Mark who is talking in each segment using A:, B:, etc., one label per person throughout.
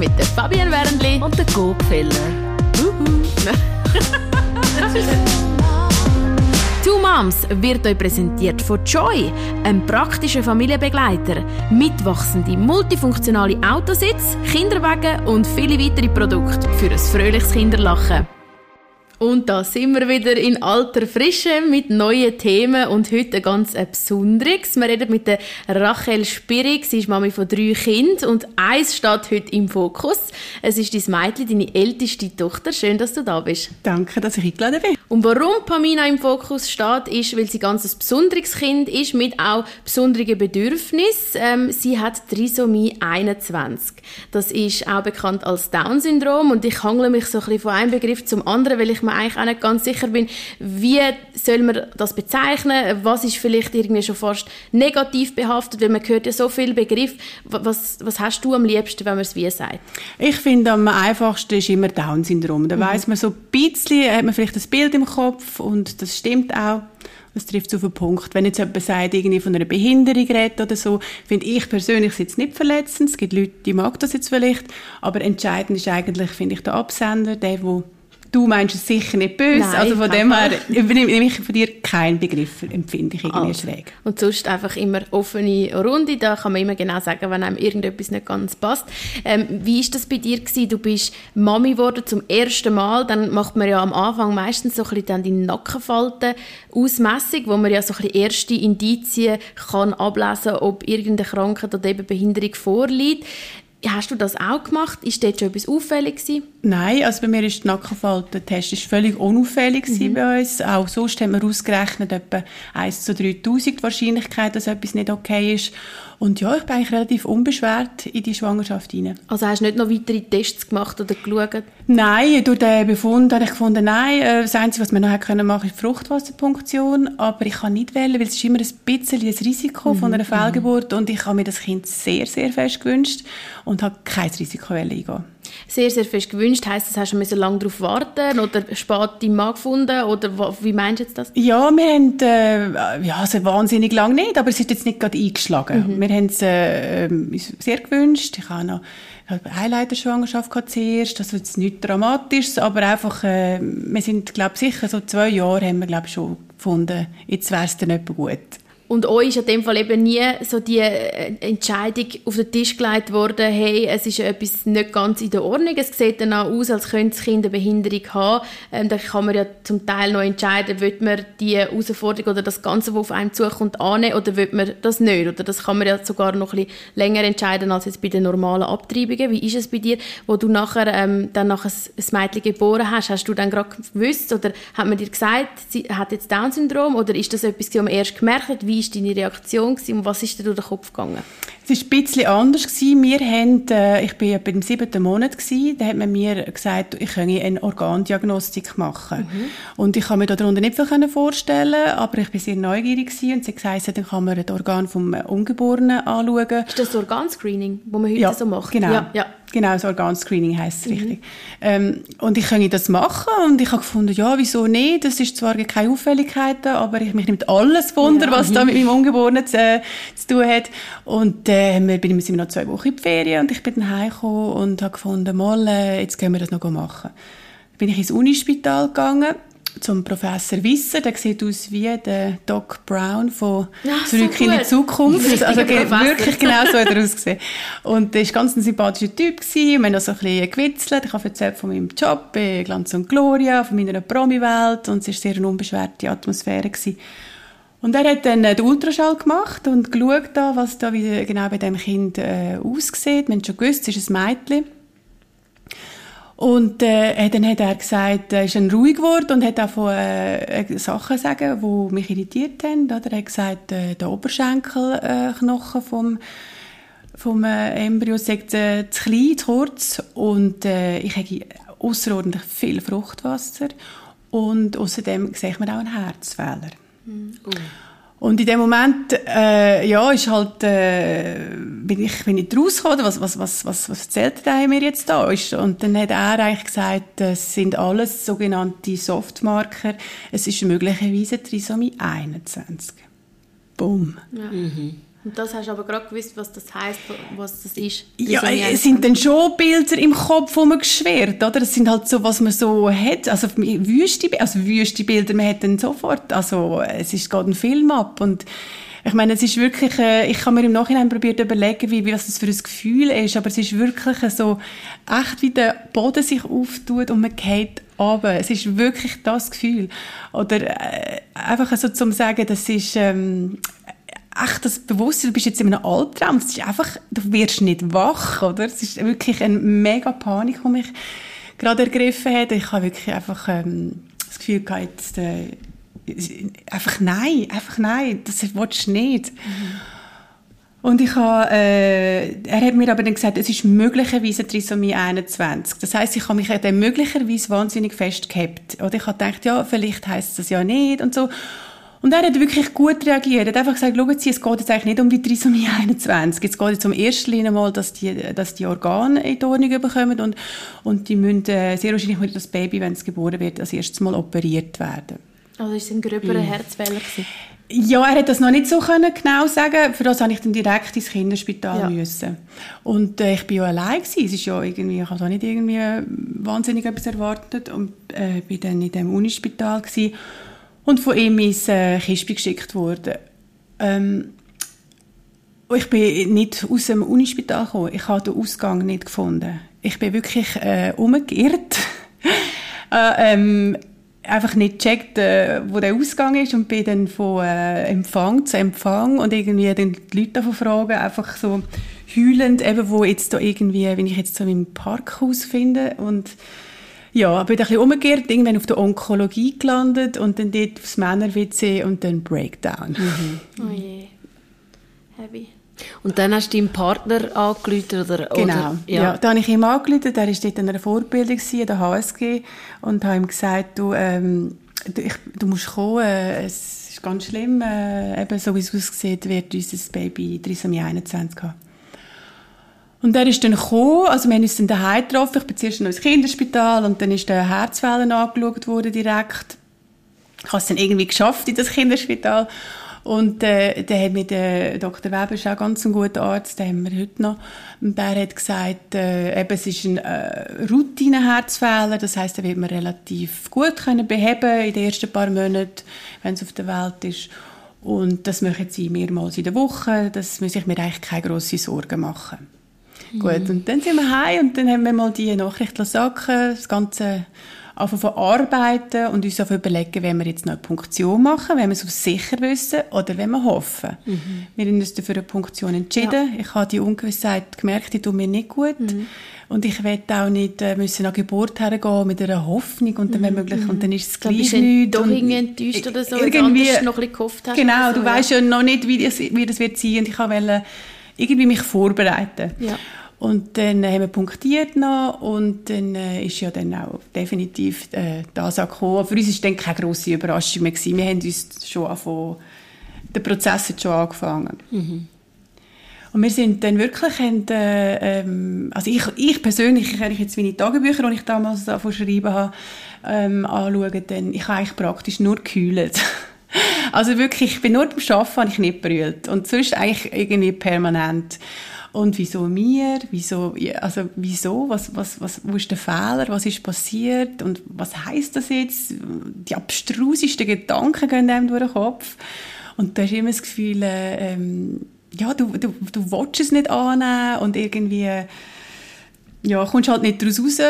A: mit der Fabienne Wernli
B: und der Gopfeller.
A: Two Moms wird euch präsentiert von Joy, einem praktischen Familienbegleiter, mitwachsende multifunktionale Autositz, Kinderwagen und viele weitere Produkte für ein fröhliches Kinderlachen. Und da sind wir wieder in alter Frische mit neuen Themen und heute ein ganz besonderes. Wir reden mit der Rachel Spirig. Sie ist Mami von drei Kindern und eins steht heute im Fokus. Es ist dein Mädchen, deine älteste Tochter. Schön, dass du da bist.
C: Danke, dass ich eingeladen bin.
A: Und warum Pamina im Fokus steht, ist, weil sie ganz ein besonderes Kind ist mit auch besonderen Bedürfnissen. Ähm, sie hat Trisomie 21. Das ist auch bekannt als Down-Syndrom und ich hangle mich so ein bisschen von einem Begriff zum anderen, weil ich mir eigentlich auch nicht ganz sicher bin, wie soll man das bezeichnen, was ist vielleicht irgendwie schon fast negativ behaftet, weil man hört ja so viele Begriffe. Was, was hast du am liebsten, wenn man es wie sagt?
C: Ich finde, am einfachsten ist immer Down-Syndrom. Da mhm. weiß man so ein bisschen, hat man vielleicht das Bild im Kopf und das stimmt auch. Das trifft auf den Punkt. Wenn jetzt jemand sagt, irgendwie von einer Behinderung redet oder so, finde ich persönlich jetzt nicht verletzend. Es gibt Leute, die mag das jetzt vielleicht. Aber entscheidend ist eigentlich, finde ich, der Absender, der, der Du meinst es sicher nicht böse, Nein, also von dem her übernehme ich von dir keinen Begriff, empfinde ich irgendwie also. schräg.
A: Und sonst einfach immer offene Runde, da kann man immer genau sagen, wenn einem irgendetwas nicht ganz passt. Ähm, wie ist das bei dir gewesen? Du bist Mami geworden zum ersten Mal, dann macht man ja am Anfang meistens so ein bisschen dann die Nackenfalten Ausmessung, wo man ja so ein bisschen erste Indizien kann ablesen, ob irgendeine Krankheit oder eben Behinderung vorliegt. Hast du das auch gemacht? Ist dort schon etwas auffällig gewesen?
C: Nein, also bei mir ist der Nackenfaltentest ist völlig unauffällig mhm. bei uns. Auch sonst haben wir ausgerechnet etwa 1 zu 3000 Wahrscheinlichkeit, dass etwas nicht okay ist. Und ja, ich bin eigentlich relativ unbeschwert in die Schwangerschaft hinein.
A: Also hast du nicht noch weitere Tests gemacht oder geschaut?
C: Nein, durch den Befund habe ich gefunden, nein, äh, das Einzige, was wir noch machen können, ist die Fruchtwasserpunktion. Aber ich kann nicht wählen, weil es ist immer ein bisschen ein Risiko mhm. von einer Fehlgeburt und ich habe mir das Kind sehr, sehr fest gewünscht und habe kein Risiko eingehen
A: sehr, sehr fest gewünscht. Heißt das, hast du müssen lange darauf warten oder spät deinen Mann gefunden? Oder wie meinst du jetzt das?
C: Ja, wir haben, äh, ja, also wahnsinnig lange nicht, aber es ist jetzt nicht gerade eingeschlagen. Mhm. Wir haben es äh, sehr gewünscht. Ich habe noch eine Eileiterschwangerschaft zuerst, also jetzt nichts Dramatisches, aber einfach, äh, wir sind, glaube sicher so zwei Jahre haben wir, glaube schon gefunden, jetzt wäre es dann etwa gut.
A: Und euch ist in dem Fall eben nie so die äh, Entscheidung auf den Tisch gelegt worden, hey, es ist etwas nicht ganz in der Ordnung. Es sieht dann auch aus, als könnte das Kind eine Behinderung haben. Ähm, da kann man ja zum Teil noch entscheiden, will man die Herausforderung oder das Ganze, was auf einem zukommt, annehmen oder will man das nicht. Oder das kann man ja sogar noch ein bisschen länger entscheiden als jetzt bei den normalen Abtreibungen. Wie ist es bei dir, wo du nachher ähm, dann nachher ein Mädchen geboren hast? Hast du dann gerade gewusst oder hat man dir gesagt, sie hat jetzt Down-Syndrom oder ist das etwas, was man erst gemerkt hat? Wie war deine Reaktion und was ist dir durch den Kopf gegangen?
C: Es war ein bisschen anders. Wir haben, äh, ich war ja beim siebten Monat, gewesen, da hat man mir gesagt, ich könne eine Organdiagnostik machen. Mhm. Und ich kann mir darunter nicht viel vorstellen, aber ich war sehr neugierig gewesen, und sie gesagt, dann kann man das Organ vom Ungeborenen anschauen.
A: Ist das Organscreening, das man heute
C: ja,
A: so macht?
C: genau. Ja, ja. Genau, das Organscreening heisst es mhm. richtig. Ähm, und ich konnte das machen und ich habe gefunden, ja, wieso nicht? Das ist zwar keine Auffälligkeiten, aber ich mich nimmt alles Wunder, ja. was da mit meinem Ungeborenen zu, äh, zu tun hat. Und wir bin immer noch zwei Wochen in die Ferien und ich bin dann heimgekommen und habe gefunden, mal, äh, jetzt können wir das noch machen. Dann bin ich ins Unispital gegangen zum Professor Wisser, der sieht aus wie der Doc Brown von Ach, «Zurück so in die Zukunft». Also wirklich genau so hat er ausgesehen. Und er war ganz ein sympathischer Typ. Gewesen. Wir haben noch so ein bisschen gewitzelt. Ich habe erzählt von meinem Job bei «Glanz und Gloria», von meiner Promi-Welt und es war sehr eine unbeschwerte Atmosphäre. Gewesen. Und er hat dann den Ultraschall gemacht und geschaut, was da genau bei dem Kind äh, aussieht. Wir haben schon gewusst, es ist ein Mädchen. Und äh, dann hat er gesagt, er ist dann ruhig geworden und hat auch von äh, äh Sachen sagen, die mich irritiert haben. Oder? Er hat gesagt, äh, der Oberschenkelknochen äh, vom vom äh, Embryo sagt äh, zu klein, zu kurz und äh, ich habe außerordentlich viel Fruchtwasser und außerdem ich mir auch einen Herzfehler. Mhm. Oh. Und in dem Moment, äh, ja, ist halt, äh, bin ich, bin ich rausgekommen, was, was, was, was, was erzählt der mir jetzt da? Und dann hat er eigentlich gesagt, es sind alles sogenannte Softmarker. Es ist möglicherweise Trisomie 21. Bumm. Ja. Mhm.
A: Und das hast du aber gerade gewusst, was das heisst, was das ist?
C: Ja, es sind dann schon Bilder im Kopf, wo man geschwert, oder? Das sind halt so, was man so hat. Also wüste, also wüste Bilder, man hat dann sofort, also es ist gerade ein Film ab und ich meine, es ist wirklich, äh, ich habe mir im Nachhinein probiert überlegen, wie, wie was das für ein Gefühl ist, aber es ist wirklich so, echt wie der Boden sich auftut und man geht runter. Es ist wirklich das Gefühl. Oder äh, einfach so zum sagen, das ist ähm, echt das Bewusstsein, du bist jetzt in einem Albtraum, es ist einfach, du wirst nicht wach, oder? Es ist wirklich eine mega Panik, die mich gerade ergriffen hat. Ich habe wirklich einfach ähm, das Gefühl gehabt, jetzt, äh, einfach nein, einfach nein, das willst du nicht. Mhm. Und ich habe, äh, er hat mir aber dann gesagt, es ist möglicherweise Trisomie 21. Das heißt, ich habe mich dann möglicherweise wahnsinnig festgehabt. Oder ich habe gedacht, ja, vielleicht heißt das ja nicht und so. Und er hat wirklich gut reagiert. Er hat einfach gesagt, schauen Sie, es geht jetzt eigentlich nicht um die Trisomie 21. Jetzt geht es um erster Linie mal, dass die, dass die Organe in die Ordnung bekommen und, und die müssen äh, sehr wahrscheinlich mit das Baby, wenn es geboren wird, als erstes Mal operiert werden.
A: Also ist es ein gröberer mhm. Herzfehler
C: Ja, er hat das noch nicht so können genau sagen. Für das habe ich dann direkt ins Kinderspital ja. müssen. Und äh, ich bin ja allein gewesen. Es ist ja irgendwie, ich habe da nicht irgendwie wahnsinnig etwas erwartet und äh, bin dann in dem Unispital gewesen und von ihm ins äh, Kispi geschickt worden. Ähm, ich bin nicht aus dem Unispital gekommen. Ich habe den Ausgang nicht gefunden. Ich bin wirklich äh, umgekehrt. äh, ähm, einfach nicht gecheckt, äh, wo der Ausgang ist und bin dann von äh, Empfang zu Empfang und irgendwie dann die Leute davon fragen, einfach so heulend, eben wo jetzt da irgendwie, wenn ich jetzt so im Parkhaus finde und ja, bin ein bisschen umgekehrt, irgendwann auf der Onkologie gelandet und dann dort aufs Männer-WC und dann Breakdown.
A: Mhm. Oh je. Heavy.
B: Und dann hast du deinen Partner angerufen, oder?
C: Genau, oder, ja. ja. Da habe ich ihm angerufen, der war dort in einer Vorbildung, in der HSG, und habe ihm gesagt, du, ähm, du, ich, du musst kommen, äh, es ist ganz schlimm, äh, eben so wie es aussieht, wird unser Baby Trisomie 21 haben. Und er ist dann gekommen, also wir haben uns dann daheim getroffen, ich bin zuerst noch ins Kinderspital und dann ist der Herzwellen angeschaut worden direkt. Ich habe es dann irgendwie geschafft in das Kinderspital und äh, der hat mir der Dr. Weber ist auch ganz ein guter Arzt, den haben wir heute noch. Und der hat gesagt, äh, eben, es ist ein äh, Routineherzfehler, das heißt, den wird man relativ gut können beheben in den ersten paar Monaten, wenn es auf der Welt ist. Und das machen sie mehrmals in der Woche, das muss ich mir eigentlich keine grossen Sorgen machen. Gut, und dann sind wir heim und dann haben wir mal die Nachricht sacken, das ganze anfangen arbeiten und uns auf überlegen, wenn wir jetzt noch eine Punktion machen, wenn wir es auf sicher wissen oder wenn wir hoffen. Mhm. Wir haben uns dafür eine Punktion entschieden. Ja. Ich habe die Ungewissheit gemerkt, die tut mir nicht gut. Mhm. Und ich will auch nicht äh, müssen an Geburt hergehen mit einer Hoffnung und dann, wenn mhm. möglich, und dann ist es gleich
A: nichts. Doch irgendwie enttäuscht oder so,
C: irgendwie,
A: noch ein bisschen gehofft hast.
C: Genau, so, du ja. weißt ja noch nicht, wie das, wie das wird sein und ich wollte irgendwie mich vorbereiten. Ja. Und dann haben wir punktiert noch und dann äh, ist ja dann auch definitiv äh, das gekommen. Für uns war dann keine grosse Überraschung mehr. Gewesen. Wir haben uns schon angefangen, der Prozess hat schon angefangen. Mhm. Und wir sind dann wirklich, haben, äh, ähm, also ich, ich persönlich, wenn ich jetzt meine Tagebücher, die ich damals davon schreiben habe, ähm, anschaue, dann, ich habe eigentlich praktisch nur gekühlt. also wirklich, ich bin nur beim Arbeiten, habe ich nicht brüllt. Und sonst eigentlich irgendwie permanent. Und wieso mir? Wieso, also wieso? Was, was, was, wo ist der Fehler? Was ist passiert? Und was heißt das jetzt? Die abstrusesten Gedanken gehen einem durch den Kopf. Und da hast immer das Gefühl, äh, ähm, ja, du, du, du willst es nicht annehmen und irgendwie, ja, kommst halt nicht daraus raus.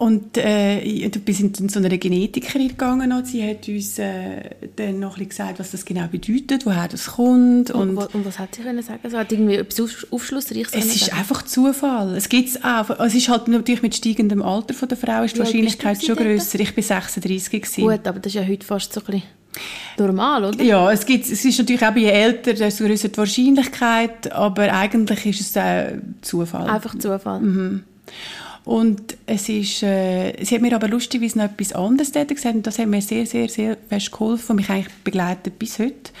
C: Und äh, du bist in so eine Genetikerin gegangen und sie hat uns äh, dann noch ein gesagt, was das genau bedeutet, woher das kommt.
A: Und, und, und was hat sie können sagen? Also hat irgendwie etwas Aufschlussreiches
C: Es ist
A: sagen?
C: einfach Zufall. Es gibt's auch. Es ist halt natürlich mit steigendem Alter von der Frau ist die Wahrscheinlichkeit schon grösser. Ich bin 36 gewesen.
A: Gut, aber das ist ja heute fast so ein bisschen normal, oder?
C: Ja, es, gibt, es ist natürlich auch, je älter, desto größer die Wahrscheinlichkeit, aber eigentlich ist es äh, Zufall.
A: Einfach Zufall.
C: Mhm. Und es ist, äh, sie hat mir aber lustigerweise noch etwas anderes gesagt und das hat mir sehr, sehr, sehr fest geholfen und mich eigentlich begleitet bis heute.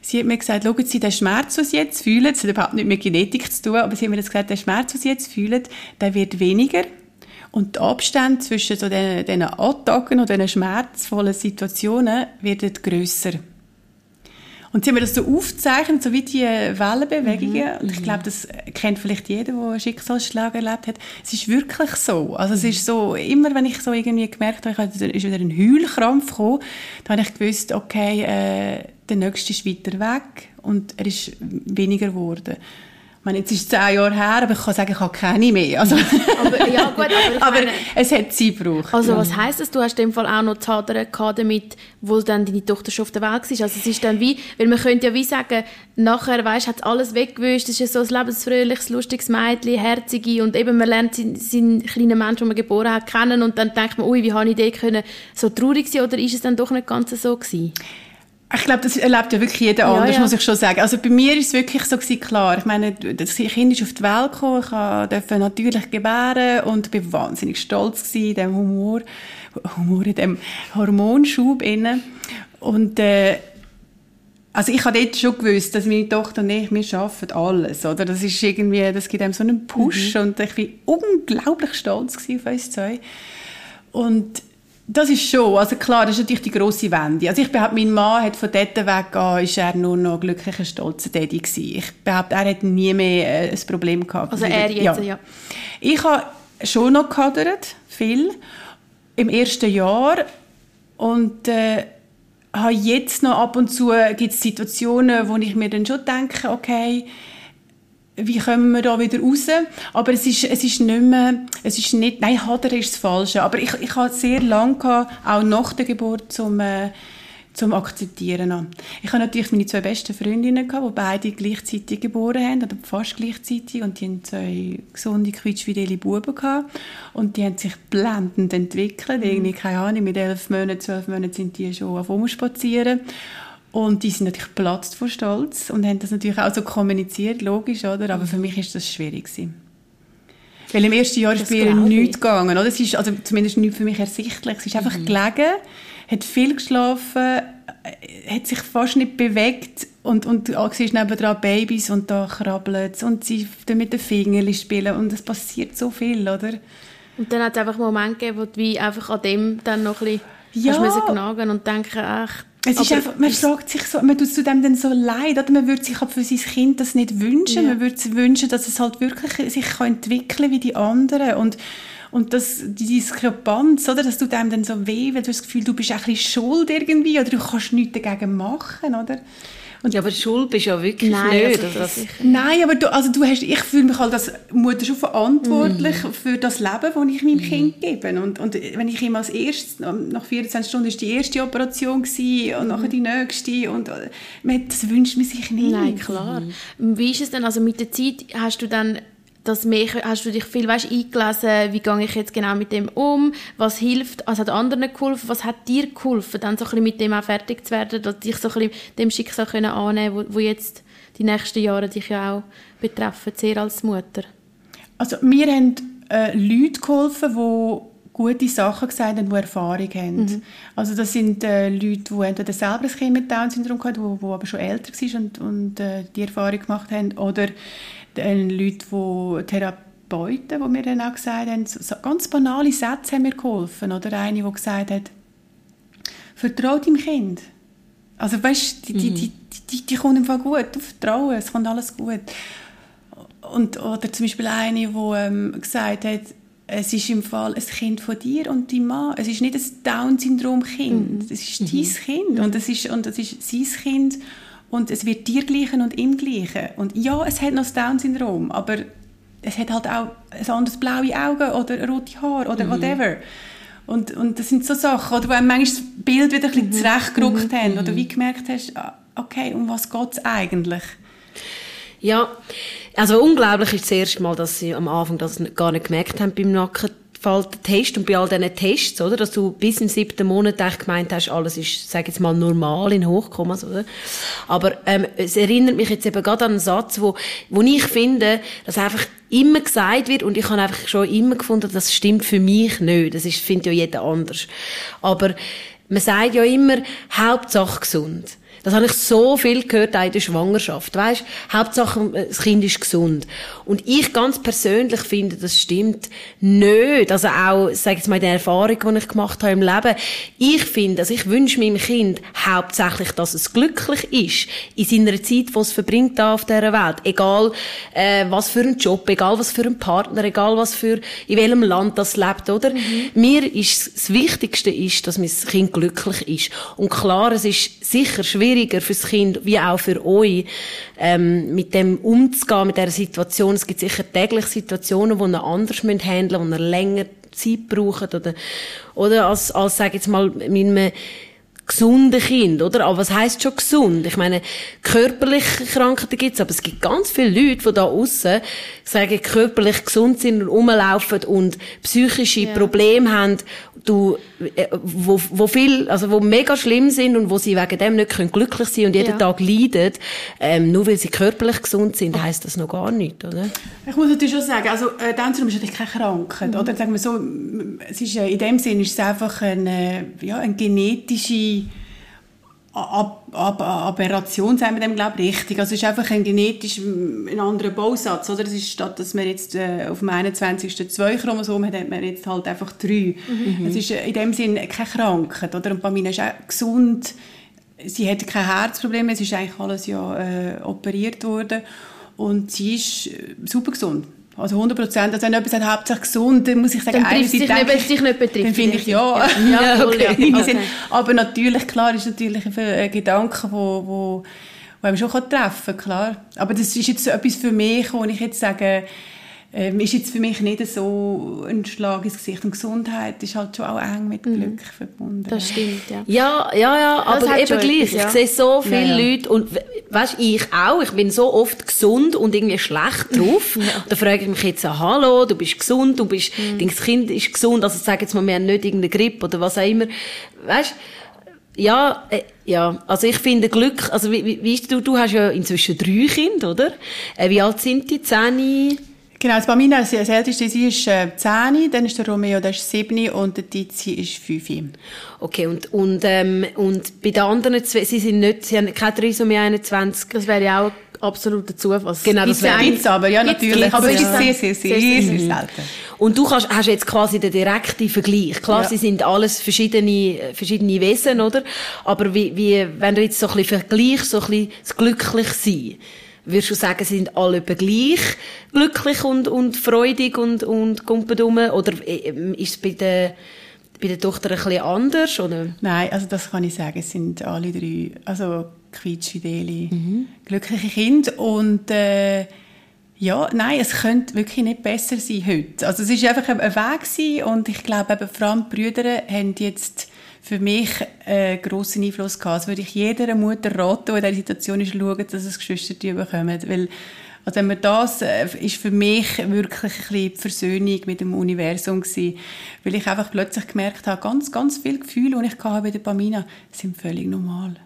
C: Sie hat mir gesagt, schauen Sie, der Schmerz, den Sie jetzt fühlen, das hat überhaupt nicht mit Genetik zu tun, aber sie hat mir das gesagt, der Schmerz, den Sie jetzt fühlen, der wird weniger und der Abstand zwischen so diesen, diesen Attacken und diesen schmerzvollen Situationen wird grösser. Und sie haben mir das so aufgezeichnet, so wie die Wellenbewegungen. Mhm. Und ich glaube, das kennt vielleicht jeder, der einen Schicksalsschlag erlebt hat. Es ist wirklich so. Also es ist so, immer wenn ich so irgendwie gemerkt habe, ich ist wieder ein Heulkrampf gekommen, dann habe ich gewusst, okay, äh, der nächste ist weiter weg und er ist weniger geworden meine, jetzt ist es zehn Jahre her, aber ich kann sagen, ich habe keine mehr. Also, aber, ja, gut, aber, aber meine, es hat Zeit gebraucht.
A: Also was heisst das? Du hast in dem Fall auch noch zu hadern damit, wo dann deine Tochter schon auf der Welt war. Also es ist dann wie, weil man könnte ja wie sagen, nachher, weißt, hat alles weggewischt, es ist ja so ein lebensfröhliches, lustiges Mädchen, herzige und eben man lernt seinen, seinen kleinen Menschen, den man geboren hat, kennen und dann denkt man, ui, wie habe ich den können so traurig sein oder ist es dann doch nicht ganz so gewesen?
C: Ich glaube, das erlebt ja wirklich jeder anders, ja. muss ich schon sagen. Also bei mir ist es wirklich so gewesen, klar. Ich meine, das Kind ist auf die Welt gekommen, ich durfte natürlich gebären und bin wahnsinnig stolz gewesen in dem Humor, Humor in dem Hormonschub innen. Und, äh, also ich habe dort schon gewusst, dass meine Tochter und ich, wir schaffen alles, oder? Das ist irgendwie, das gibt einem so einen Push mhm. und ich bin unglaublich stolz auf uns zwei. Und das ist schon, also klar, das ist natürlich die grosse Wende. Also ich behaupte, mein Mann hat von dort weggegangen, ist er nur noch glücklicher, stolzer Daddy gewesen. Ich behaupte, er hat nie mehr äh, ein Problem gehabt.
A: Also er jetzt, ja. ja.
C: Ich habe schon noch gehadert, viel, im ersten Jahr und äh, habe jetzt noch ab und zu gibt es Situationen, wo ich mir dann schon denke, okay, wie kommen wir da wieder raus? Aber es ist, es ist nicht mehr, es ist nicht, nein, Hadern ist das Falsche. Aber ich, ich hatte sehr lange, gehabt, auch nach der Geburt, zum, äh, zum Akzeptieren. Ich hatte natürlich meine zwei besten Freundinnen, gehabt, die beide gleichzeitig geboren haben, oder fast gleichzeitig, und die haben zwei gesunde, quietschfidele Buben gehabt. Und die haben sich blendend entwickelt. Irgendwie, keine Ahnung, mit elf Monaten, zwölf Monaten sind die schon auf spazieren. Und die sind natürlich platzt vor Stolz und haben das natürlich auch so kommuniziert, logisch, oder? Aber für mich ist das schwierig gewesen. Weil im ersten Jahr ist bei ihr nichts gegangen, oder? Es ist, also zumindest nicht für mich ersichtlich. Sie ist einfach mhm. gelegen, hat viel geschlafen, äh, hat sich fast nicht bewegt und, und du siehst nebenan Babys und da krabbelt und sie mit den Fingern spielen und es passiert so viel, oder?
A: Und dann hat es einfach einen Moment gegeben, wo du wie einfach an dem dann noch ein bisschen ja. hast knagen und denken, ach,
C: es ist einfach, man fragt sich so, man tut zu dem dann so leid, oder? Man würde sich halt für sein Kind das nicht wünschen. Ja. Man würde sich wünschen, dass es halt wirklich sich kann entwickeln wie die anderen. Und, und das, die Diskrepanz, oder? Das tut einem dann so weh, weil du das Gefühl, du bist ein bisschen schuld irgendwie, oder du kannst nichts dagegen machen, oder?
B: Und ja, aber Schuld bist ja wirklich Nein, nicht. Also das
C: Nein, aber du, also du hast, ich fühle mich halt als Mutter schon verantwortlich mm. für das Leben, das ich meinem mm. Kind gebe. Und, und wenn ich ihm als erstes, nach 24 Stunden ist die erste Operation gewesen, und mm. nachher die nächste und das wünscht man sich nicht.
A: Nein, klar. Wie ist es denn, also mit der Zeit hast du dann das mehr, hast du dich viel weißt, eingelesen, wie gehe ich jetzt genau mit dem um, was hilft, was hat anderen geholfen, was hat dir geholfen, dann so ein bisschen mit dem auch fertig zu werden, dass dich so ein bisschen dem Schicksal können annehmen wo, wo jetzt die nächsten Jahre dich ja auch betreffen, sehr als Mutter.
C: Also mir haben äh, Leute geholfen, die gute Sachen gesagt haben, die Erfahrung haben. Mhm. Also das sind äh, Leute, die entweder selber ein Kind mit Down-Syndrom hatten, die, aber schon älter waren und, und äh, die Erfahrung gemacht haben, oder Leute, die Therapeuten, die mir dann auch gesagt haben, so ganz banale Sätze haben mir geholfen. Oder eine, die gesagt hat, vertraue deinem Kind. Also weißt, die, mhm. die, die, die, die kommt einfach gut, du vertrauen, es kommt alles gut. Und, oder zum Beispiel eine, die ähm, gesagt hat, es ist im Fall ein Kind von dir und deinem Mann. Es ist nicht ein Down-Syndrom-Kind. Mhm. Es ist mhm. dein Kind und es ist, und es ist sein Kind und es wird dir gleichen und ihm gleichen. Und ja, es hat noch das Down-Syndrom, aber es hat halt auch ein anderes blaue Augen oder rote Haare oder mhm. whatever. Und, und das sind so Sachen, oder wo einem manchmal das Bild wieder ein bisschen mhm. zurechtgerückt mhm. haben oder wie gemerkt hast, ah, okay, um was geht es eigentlich?
B: Ja, also unglaublich ist das erste Mal, dass sie am Anfang das gar nicht gemerkt haben beim Nacken Test und bei all diesen Tests, oder, dass du bis im siebten Monat echt gemeint hast, alles ist, sag jetzt mal, normal in Hochkommas, oder? Aber ähm, es erinnert mich jetzt eben gerade an einen Satz, wo, wo ich finde, dass einfach immer gesagt wird und ich habe einfach schon immer gefunden, das stimmt für mich nicht. Das ist, findet ja jeder anders. Aber man sagt ja immer, Hauptsache gesund. Das habe ich so viel gehört auch in der Schwangerschaft. Weißt, Hauptsache, das Kind ist gesund. Und ich ganz persönlich finde, das stimmt nicht. Also auch, sage ich jetzt mal, der Erfahrung, die ich gemacht habe im Leben. Ich finde, also ich wünsche meinem Kind hauptsächlich, dass es glücklich ist. In seiner Zeit, die es verbringt da auf dieser Welt. Egal, äh, was für einen Job, egal was für einen Partner, egal was für, in welchem Land das lebt, oder? Mhm. Mir ist, das Wichtigste ist, dass mein Kind glücklich ist. Und klar, es ist sicher schwieriger fürs Kind, wie auch für euch, ähm, mit dem umzugehen, mit dieser Situation. Es gibt sicher täglich Situationen, wo ihr anders handeln müsst, wo ihr länger Zeit braucht, oder, oder als, als, sag jetzt mal, mit einem gesunde Kind, oder? Aber was heißt schon gesund? Ich meine, körperliche Krankheiten gibt's, aber es gibt ganz viele Leute, die da aussen sagen, körperlich gesund sind und rumlaufen und psychische ja. Probleme haben, du, äh, wo, wo viel, also wo mega schlimm sind und wo sie wegen dem nicht können glücklich sein und jeden ja. Tag leiden, ähm, nur weil sie körperlich gesund sind, heißt das noch gar nicht, oder?
C: Ich muss natürlich schon sagen, also äh, Down-Syndrom ist natürlich keine Krankheit, mhm. oder? Sagen wir so, es ist, äh, in dem Sinne ist es einfach eine, ja, eine genetische Ab Ab Aberration, sagen wir dem, glaube ich, richtig. Also es ist einfach ein genetisch ein anderer Bausatz, oder? Es ist statt, dass man jetzt äh, auf dem 21. zwei Chromosomen hat, hat man jetzt halt einfach drei. Mhm. Es ist äh, in dem Sinne keine Krankheit, oder? Und Pamina ist auch gesund. Sie hat kein Herzproblem, es ist eigentlich alles ja äh, operiert worden. Und sie ist äh, super gesund. Also 100 Prozent. Also wenn jemand sagt, hauptsächlich gesund, dann muss ich sagen,
A: dann sich nicht, wenn es dich nicht betrifft.
C: Dann finde ich, ja. ja, ja, okay. okay. Aber natürlich, klar, ist natürlich ein Gedanke, wo, wo, wo einem schon treffen kann, klar. Aber das ist jetzt etwas für mich, wo ich jetzt sage, ähm, ist jetzt für mich nicht so ein Schlag ins Gesicht. Und Gesundheit ist halt schon auch eng mit mhm. Glück mhm. verbunden.
A: Das stimmt, ja.
B: Ja, ja, ja, aber eben gleich. Etwas, ja. Ich sehe so viele ja, ja. Leute und weißt, ich auch. Ich bin so oft gesund und irgendwie schlecht drauf. ja. Da frage ich mich jetzt, hallo, du bist gesund, du bist, mhm. dein Kind ist gesund, also sag jetzt mal, wir haben nicht irgendeine Grippe oder was auch immer. Weißt, ja, äh, ja, also ich finde Glück, also wie, wie, wie du, du hast ja inzwischen drei Kinder, oder? Äh, wie alt sind die? Zehn?
C: Genau, das Bamina, das älteste, sie ist äh, 10, dann ist der Romeo, der ist 7 und der Tizi ist 5.
B: Okay, und, und, ähm, und bei den anderen zwei, sie sind nicht, sie haben keine Trisomie 21.
A: Das wäre ja auch absoluter Zufall.
C: Genau, das wäre
A: gibt's
C: aber, ja, natürlich. Gibt's, aber es ist sehr, sehr, sehr, sehr, sehr selten.
B: Und du kannst, hast jetzt quasi den direkten Vergleich. Klar, ja. sie sind alles verschiedene, verschiedene Wesen, oder? Aber wie, wie, wenn du jetzt so ein bisschen vergleichst, so ein bisschen das Glücklichsein, würdest du sagen, sie sind alle gleich glücklich und, und freudig und, und dumm? Oder ähm, ist es bei der, bei der Tochter ein bisschen anders? Oder?
C: Nein, also das kann ich sagen. Es sind alle drei, also quietschfidele, mhm. glückliche Kinder. Und, äh, ja, nein, es könnte wirklich nicht besser sein heute. Also es ist einfach ein Weg und ich glaube eben vor allem die Brüder haben jetzt für mich einen grossen Einfluss gehabt. Das würde ich jeder Mutter raten, die in dieser Situation ist, schauen, dass es Geschwister bekommen. Weil, also wenn man das, äh, ist für mich wirklich ein bisschen die Versöhnung mit dem Universum gewesen. Weil ich einfach plötzlich gemerkt habe, ganz, ganz viele Gefühle, die ich hatte bei der Pamina, sind völlig normal.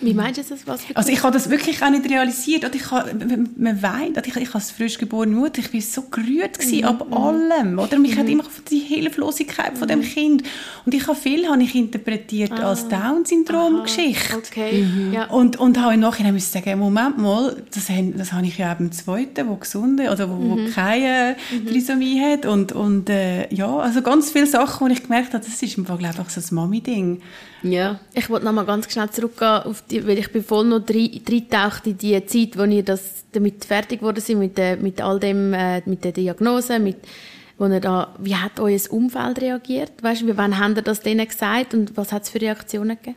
A: Wie meinst du das? Was
C: also ich habe das wirklich auch nicht realisiert. Oder ich habe, man weint. Ich, ich als frisch geborene Mutter, ich war so gerührt mhm. ab mhm. allem. Oder mich mhm. hat immer die Hilflosigkeit von dem mhm. Kind. Und ich habe viel habe ich interpretiert ah. als Down-Syndrom-Geschichte.
A: Okay. Mhm.
C: Ja. Und, und habe im Nachhinein müssen sagen, Moment mal, das, das habe ich ja eben Zweiten, wo gesunde oder wo, wo mhm. keine Trisomie hat. Und, und äh, ja, also ganz viele Sachen, wo ich gemerkt habe, das ist im Fall, glaube ich, so ein Mami-Ding.
A: Ja. Ich wollte noch mal ganz schnell zurückgehen, auf die, weil ich bin voll noch reingetaucht in die Zeit, wo ihr das damit fertig geworden sind, mit, der, mit all dem, äh, mit der Diagnose, mit, wo ihr da, wie hat euer Umfeld reagiert? Weißt du, wann habt ihr das denen gesagt und was hat es für Reaktionen gegeben?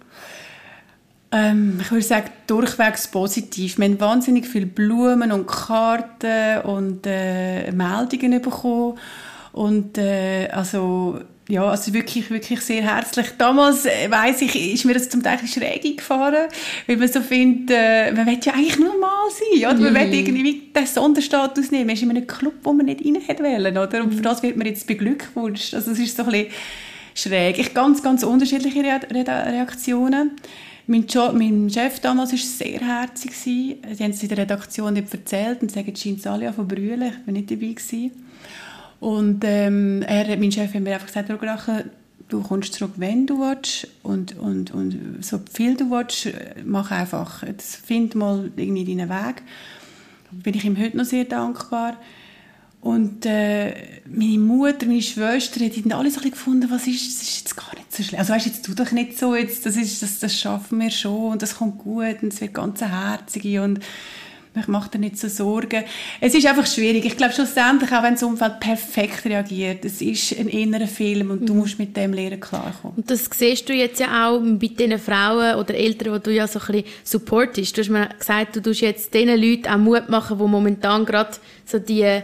C: Ähm, ich würde sagen, durchwegs positiv. Wir haben wahnsinnig viele Blumen und Karten und äh, Meldungen bekommen. Und äh, also ja, also wirklich, wirklich sehr herzlich. Damals, äh, weiss ich, ist mir das zum Teil schräg eingefahren, weil man so findet, äh, man will ja eigentlich nur mal sein, oder? Man will mhm. irgendwie den Sonderstatus nehmen. Man ist in einem Club, wo man nicht rein hätte wollen, oder? Und für das wird man jetzt beglückwünscht. Also es ist so ein bisschen schräg. Ich ganz, ganz unterschiedliche Re Re Reaktionen. Mein, jo mein Chef damals war sehr herzig. Sie haben es in der Redaktion nicht erzählt und sagen, es scheint alle an brüllen. Ich war nicht dabei. Gewesen. Und ähm, er, mein Chef hat mir einfach gesagt, du kommst zurück, wenn du willst und, und, und so viel du willst, mach einfach. Find mal irgendwie deinen Weg. Bin ich ihm heute noch sehr dankbar. Und äh, meine Mutter, meine Schwester, die haben alle so gefunden, was ist, das ist jetzt gar nicht so schlimm. Also weißt, jetzt tu doch nicht so, jetzt, das, ist, das, das schaffen wir schon und das kommt gut und es wird ganz herzig und ich mache dir nicht so Sorgen. Es ist einfach schwierig. Ich glaube schlussendlich, auch wenn das Umfeld perfekt reagiert, es ist ein innerer Film und du mhm. musst mit dem lernen klarkommen.
A: Und das siehst du jetzt ja auch bei den Frauen oder Eltern, die du ja so ein bisschen supportest. Du hast mir gesagt, du tust jetzt diesen Leuten auch Mut machen, die momentan gerade so die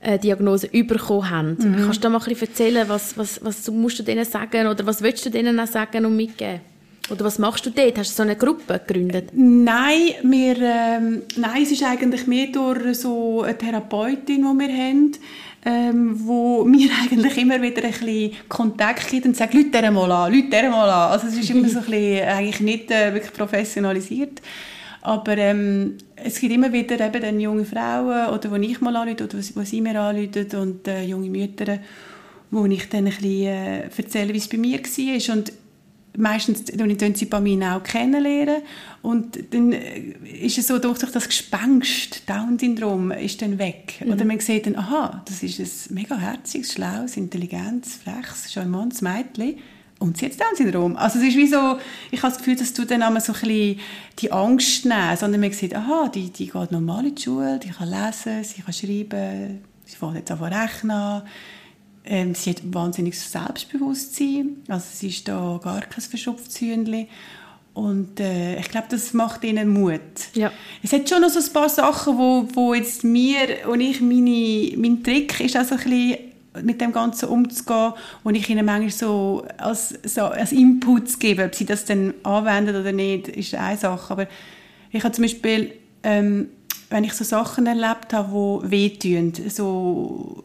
A: äh, Diagnose bekommen haben. Mhm. Kannst du da mal ein bisschen erzählen, was, was, was musst du denen sagen oder was willst du denen auch sagen und mitgeben? Oder was machst du dort? Hast du so eine Gruppe gegründet?
C: Nein, wir, ähm, nein es ist eigentlich mehr durch so eine Therapeutin, die wir haben, ähm, wo mir eigentlich immer wieder ein bisschen Kontakt gibt und sagt, Leute der mal an, Leute mal an. Also es ist immer so ein bisschen, eigentlich nicht äh, wirklich professionalisiert. Aber ähm, es gibt immer wieder eben dann junge Frauen, oder wo ich mal anrufe, oder wo sie mir anrufen, und äh, junge Mütter, wo ich dann ein bisschen äh, erzähle, wie es bei mir war. Und meistens lernen sie bei mir auch kennenlernen und dann äh, ist es so, durch das Gespenst, Down-Syndrom, ist dann weg. Mhm. Oder man sieht dann, aha, das ist ein mega herziges, schlaues, intelligentes, freches, charmantes Mädchen und sie hat Down-Syndrom. Also es ist wie so, ich habe das Gefühl, dass du dann einmal so ein bisschen die Angst nehmen, sondern man sieht, aha, die, die geht normal in die Schule, die kann lesen, sie kann schreiben, sie fängt jetzt an rechnen, ähm, sie hat wahnsinniges Selbstbewusstsein, also sie ist da gar kein verschupftes Hühnchen. Und äh, ich glaube, das macht ihnen Mut.
A: Ja.
C: Es hat schon noch so ein paar Sachen, wo, wo jetzt mir und ich, meine, mein Trick ist auch so ein bisschen mit dem Ganzen umzugehen und ich ihnen manchmal so als, so als Input gebe, ob sie das dann anwenden oder nicht, ist eine Sache. Aber ich habe zum Beispiel, ähm, wenn ich so Sachen erlebt habe, die wehtun, so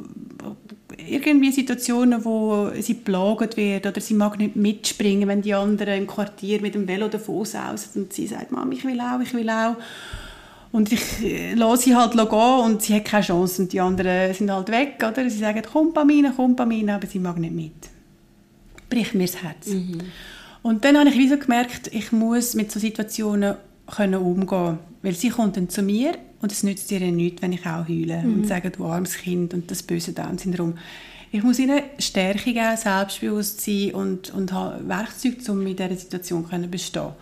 C: irgendwie Situationen, wo sie plagt wird oder sie mag nicht mitspringen, wenn die anderen im Quartier mit dem Velo davon aus und sie sagt, Mama, ich will auch, ich will auch. Und ich äh, lasse sie halt gehen und sie hat keine Chance und die anderen sind halt weg, oder? Sie sagen, komm Pamina, komm Pamina, aber sie mag nicht mit. Bricht mir das Herz. Mhm. Und dann habe ich wieder gemerkt, ich muss mit so Situationen können umgehen weil sie kommt dann zu mir und es nützt ihr nichts, wenn ich auch heule mhm. und sage, du armes Kind und das böse Down-Syndrom. Ich muss ihnen Stärke geben, Selbstbewusstsein und, und habe Werkzeuge, um in dieser Situation zu bestehen.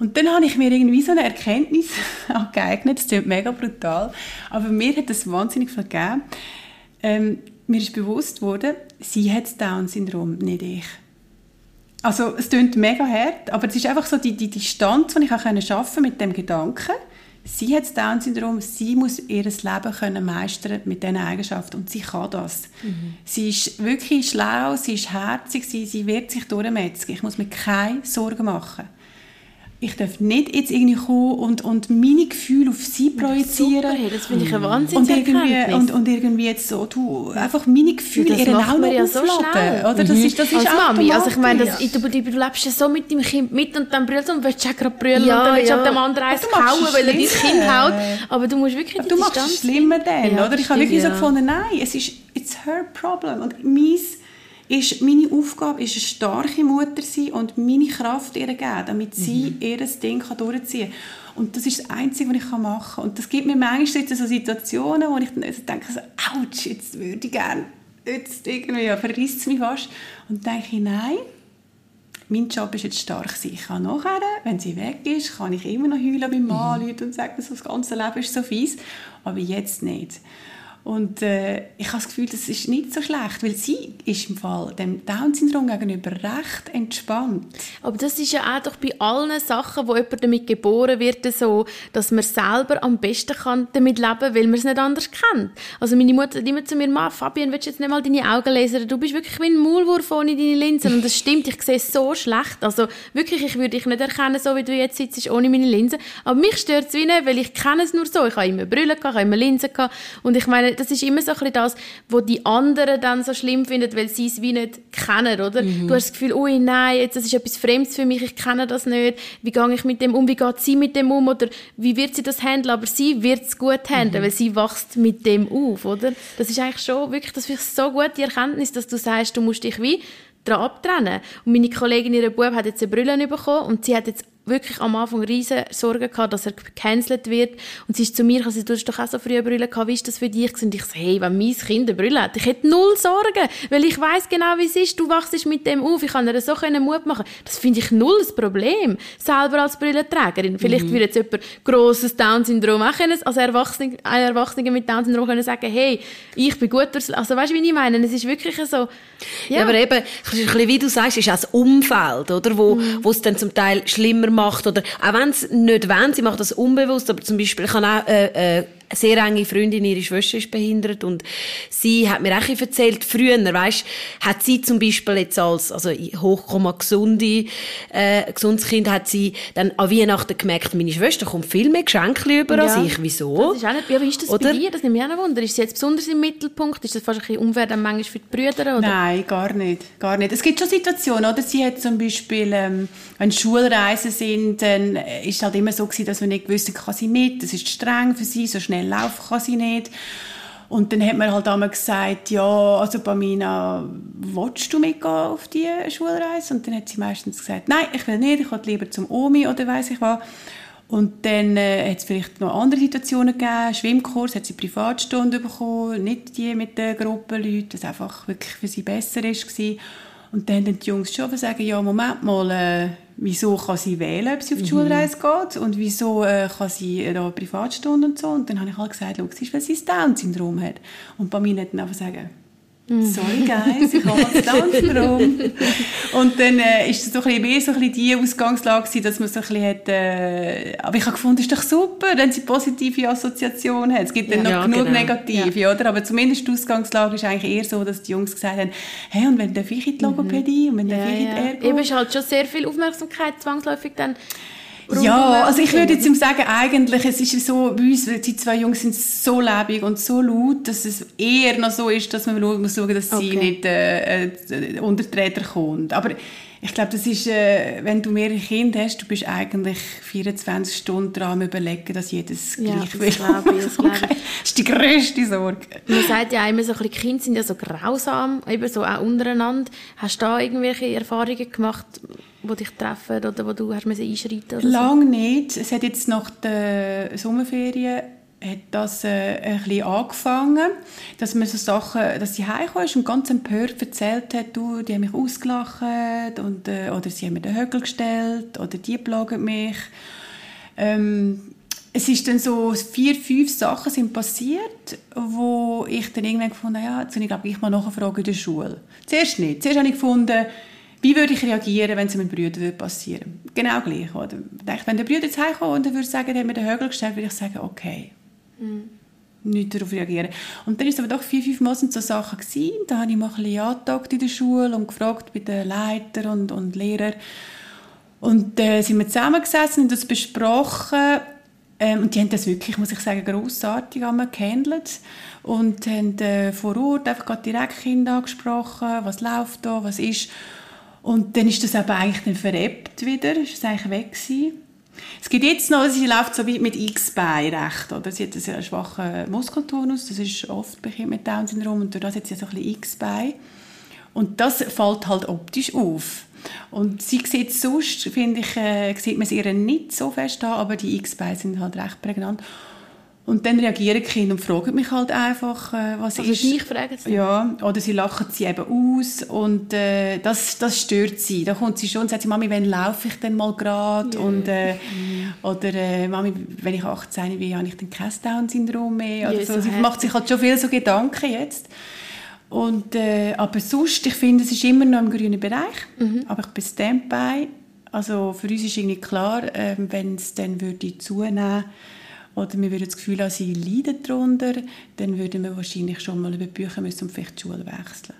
C: Und dann habe ich mir irgendwie so eine Erkenntnis angeeignet, das klingt mega brutal, aber mir hat das wahnsinnig viel gegeben. Ähm, mir ist bewusst worden, sie hat das Down-Syndrom, nicht ich. Also es klingt mega hart, aber es ist einfach so die, die Distanz, die ich auch schaffen mit dem Gedanken, sie hat das Down-Syndrom, sie muss ihr Leben können meistern mit diesen Eigenschaften und sie kann das. Mhm. Sie ist wirklich schlau, sie ist herzig, sie, sie wird sich durchmetzen. Ich muss mir keine Sorgen machen ich darf nicht jetzt irgendwie kommen und, und meine Gefühle auf sie projizieren.
A: Super, das finde ich ein Wahnsinn.
C: und irgendwie, und, und irgendwie jetzt so, du, einfach meine Gefühle ja,
A: ihren auch noch ja so schnell.
C: oder? Das mhm. ist, das ist
A: Als Mami, also ich meine, das, du, du, du, lebst ja so mit dem Kind mit und dann brüllst du und willst du gerade brüllen ja, und dann willst du ja. dem anderen eins hauen, weil er dein Kind haut. Aber du musst wirklich
C: Du machst es schlimmer dann, ja, oder? Ich habe wirklich so gefunden, nein, es ist, it's her problem. Und mein ist meine Aufgabe ist eine starke Mutter sein und meine Kraft ihr geben, damit sie mhm. ihr Ding kann durchziehen kann. Und das ist das Einzige, was ich machen kann. Und das gibt mir manchmal so Situationen, wo ich dann also denke, so, ouch, jetzt würde ich gerne, jetzt irgendwie, ja, verrisst es mich fast. Und dann denke ich, nein, mein Job ist jetzt stark sein. Ich kann nachher, wenn sie weg ist, kann ich immer noch heulen beim Mann mhm. und sagen, das ganze Leben ist so fies. Aber jetzt nicht. Und äh, ich habe das Gefühl, das ist nicht so schlecht, weil sie ist im Fall dem Down-Syndrom gegenüber recht entspannt.
A: Aber das ist ja auch doch bei allen Sachen, wo jemand damit geboren wird, so, dass man selber am besten kann damit leben kann, weil man es nicht anders kennt. Also meine Mutter sagt immer zu mir, Ma, Fabian, willst du jetzt nicht mal deine Augen lesen? Du bist wirklich wie ein Maulwurf ohne deine Linsen. Und das stimmt, ich sehe so schlecht. Also wirklich, ich würde dich nicht erkennen, so wie du jetzt sitzt, ohne meine Linsen. Aber mich stört es wie nicht, weil ich kenne es nur so. Ich habe immer Brille, ich habe immer Linsen. Und ich meine, das ist immer so ein bisschen das, was die anderen dann so schlimm finden, weil sie es wie nicht kennen, oder? Mhm. Du hast das Gefühl, ui, nein, jetzt, das ist etwas Fremdes für mich, ich kenne das nicht. Wie gehe ich mit dem um? Wie geht sie mit dem um? Oder wie wird sie das handeln? Aber sie wird es gut handeln, mhm. weil sie wächst mit dem auf, oder? Das ist eigentlich schon wirklich, das finde ich so gut, die Erkenntnis, dass du sagst, du musst dich wie daran abtrennen. Und meine Kollegin, ihre Bub, hat jetzt eine Brille bekommen und sie hat jetzt wirklich am Anfang riesen Sorgen gehabt, dass er gecancelt wird. Und sie ist zu mir, also, du hast doch auch so früh Brille gehabt, wie ist das für dich? Und ich so, hey, wenn mein Kind eine Brille hat, ich hätte null Sorgen, weil ich weiß genau, wie es ist. Du wachst mit dem auf, ich kann dir so Mut machen. Das finde ich null das Problem, selber als Brillenträgerin. Vielleicht mhm. würde jetzt jemand grosses Down-Syndrom auch können, als Erwachsene, ein Erwachsener mit Down-Syndrom können sagen, hey, ich bin gut durchs, also weißt du, wie ich meine? Es ist wirklich so,
B: ja. ja aber eben, wie du sagst, ist auch das Umfeld, oder, wo, mhm. wo es dann zum Teil schlimmer macht oder auch wenn es nicht wollen, sie macht das unbewusst, aber zum Beispiel, habe auch äh, äh, sehr enge Freundin, ihre Schwester ist behindert und sie hat mir auch erzählt, früher, weißt, hat sie zum Beispiel jetzt als, also hochkomma gesunde, äh, gesundes Kind, hat sie dann an Weihnachten gemerkt, meine Schwester kommt viel mehr Geschenke über ja. als ich. Wieso?
A: Das ist auch nicht, aber ist das oder? bei dir? Das nimmt mich auch noch Wunder. Ist sie jetzt besonders im Mittelpunkt? Ist das fast ein bisschen unfair dann manchmal für die Brüder? Oder?
C: Nein, gar nicht. Gar nicht. Es gibt schon Situationen, oder? Sie hat zum Beispiel, ähm, wenn Schulreisen sind, dann ist es halt immer so gewesen, dass man nicht wusste, kann sie mit, das ist streng für sie, so schnell schnell laufen kann sie nicht. Und dann hat man halt einmal gesagt, ja, also Pamina, willst du mitgehen auf die Schulreise? Und dann hat sie meistens gesagt, nein, ich will nicht, ich will lieber zum Omi oder weiß ich was. Und dann äh, hat es vielleicht noch andere Situationen gegeben. Schwimmkurs hat sie Privatstunden bekommen, nicht die mit den Gruppenleuten, das einfach wirklich für sie besser war. Und dann haben die Jungs schon sagen, ja, Moment mal, äh, wieso kann sie wählen, ob sie auf die mhm. Schulreise geht und wieso äh, kann sie äh, da Privatstunden und so. Und dann habe ich halt gesagt, schau, es ist, weil sie das Down-Syndrom hat. Und bei mir hat dann einfach sagen, Mhm. Sorry, guys, ich habe das Down-Syndrom. und dann äh, ist es so ein bisschen mehr so ein bisschen die Ausgangslage gewesen, dass man so ein bisschen hat, äh, aber ich habe gefunden, ist doch super, wenn sie positive Assoziationen hat. Es gibt dann ja, noch genug genau. negative, ja. oder? Aber zumindest die Ausgangslage ist eigentlich eher so, dass die Jungs gesagt haben, hey, und wenn darf ich in die Logopädie mhm. und wenn darf ja, ich in die Ergo?
A: Eben ist halt schon sehr viel Aufmerksamkeit zwangsläufig dann
C: ja, also ich würde jetzt sagen, eigentlich, es ist so, bei uns, die zwei Jungs sind so lebendig und so laut, dass es eher noch so ist, dass man muss schauen, dass okay. sie nicht äh, äh, unter die Räder kommt. Aber ich glaube, das ist, äh, wenn du mehrere Kinder hast, du bist eigentlich 24 Stunden dran am überlegen, dass jedes
A: ja,
C: gleich
A: will. Glaube ich, das, okay.
C: das ist die grösste Sorge.
A: Man sagt ja immer so, die Kinder sind ja so grausam, eben so auch untereinander. Hast du da irgendwelche Erfahrungen gemacht, die dich treffen oder wo du hast einschreiten oder
C: Lang so? nicht. Es hat jetzt nach der Sommerferien hat das äh, ein bisschen angefangen, dass man so Sachen, dass sie heimgekommen ist und ganz empört erzählt hat, du, die haben mich ausgelacht und, äh, oder sie haben mir den Högel gestellt oder die plagen mich. Ähm, es ist dann so vier, fünf Sachen sind passiert, wo ich dann irgendwann gefunden habe, ja, jetzt ich glaube ich mal nachfragen in der Schule. Zuerst nicht. Zuerst habe ich gefunden, wie würde ich reagieren, wenn es meinem Bruder passieren würde? Genau gleich. Oder? Wenn der Bruder jetzt heimkommt und er würde sagen, er hat mir den Högel gestellt, würde ich sagen, okay. Mhm. Nicht darauf reagieren. Und dann ist es aber doch vier, fünf Mal so Sachen gewesen. Da habe ich mal ein bisschen angetagt in der Schule und gefragt bei den Leitern und, und Lehrern. Und äh, sind wir zusammengesessen und das besprochen. Ähm, und die haben das wirklich, muss ich sagen, grossartig gehandelt. Und haben äh, vor Ort einfach direkt Kinder angesprochen, was läuft da, was ist. Und dann ist das aber eigentlich dann verebbt wieder, ist es eigentlich weg gewesen. Es gibt jetzt noch, sie läuft so wie mit X-Bein recht, oder? Sie hat einen sehr schwachen Muskeltonus, das ist oft bei mit Down-Syndrom und durch das hat sie so ein bisschen X-Bein. Und das fällt halt optisch auf. Und sie sieht sonst, finde ich, äh, sieht man sie ihr nicht so fest an, aber die X-Beine sind halt recht prägnant. Und dann reagieren die Kinder und fragen mich halt einfach, äh, was
A: also
C: ist.
A: dich fragen sie?
C: Ja, oder sie lachen sie eben aus und äh, das, das stört sie. Da kommt sie schon und sagt, Mami, wann laufe ich denn mal gerade? Yeah. Und, äh. Oder äh, Mami, wenn ich 18 bin, habe ich dann kein Down-Syndrom mehr? Oder so. Sie macht sich halt schon viel so Gedanken jetzt. Und, äh, aber sonst, ich finde, es ist immer noch im grünen Bereich. Mhm. Aber ich bin Standby. Also für uns ist irgendwie klar, äh, wenn es dann würde zunehmen oder wir würden das Gefühl haben, sie leiden darunter, dann würden wir wahrscheinlich schon mal über Bücher müssen und vielleicht die Schule wechseln.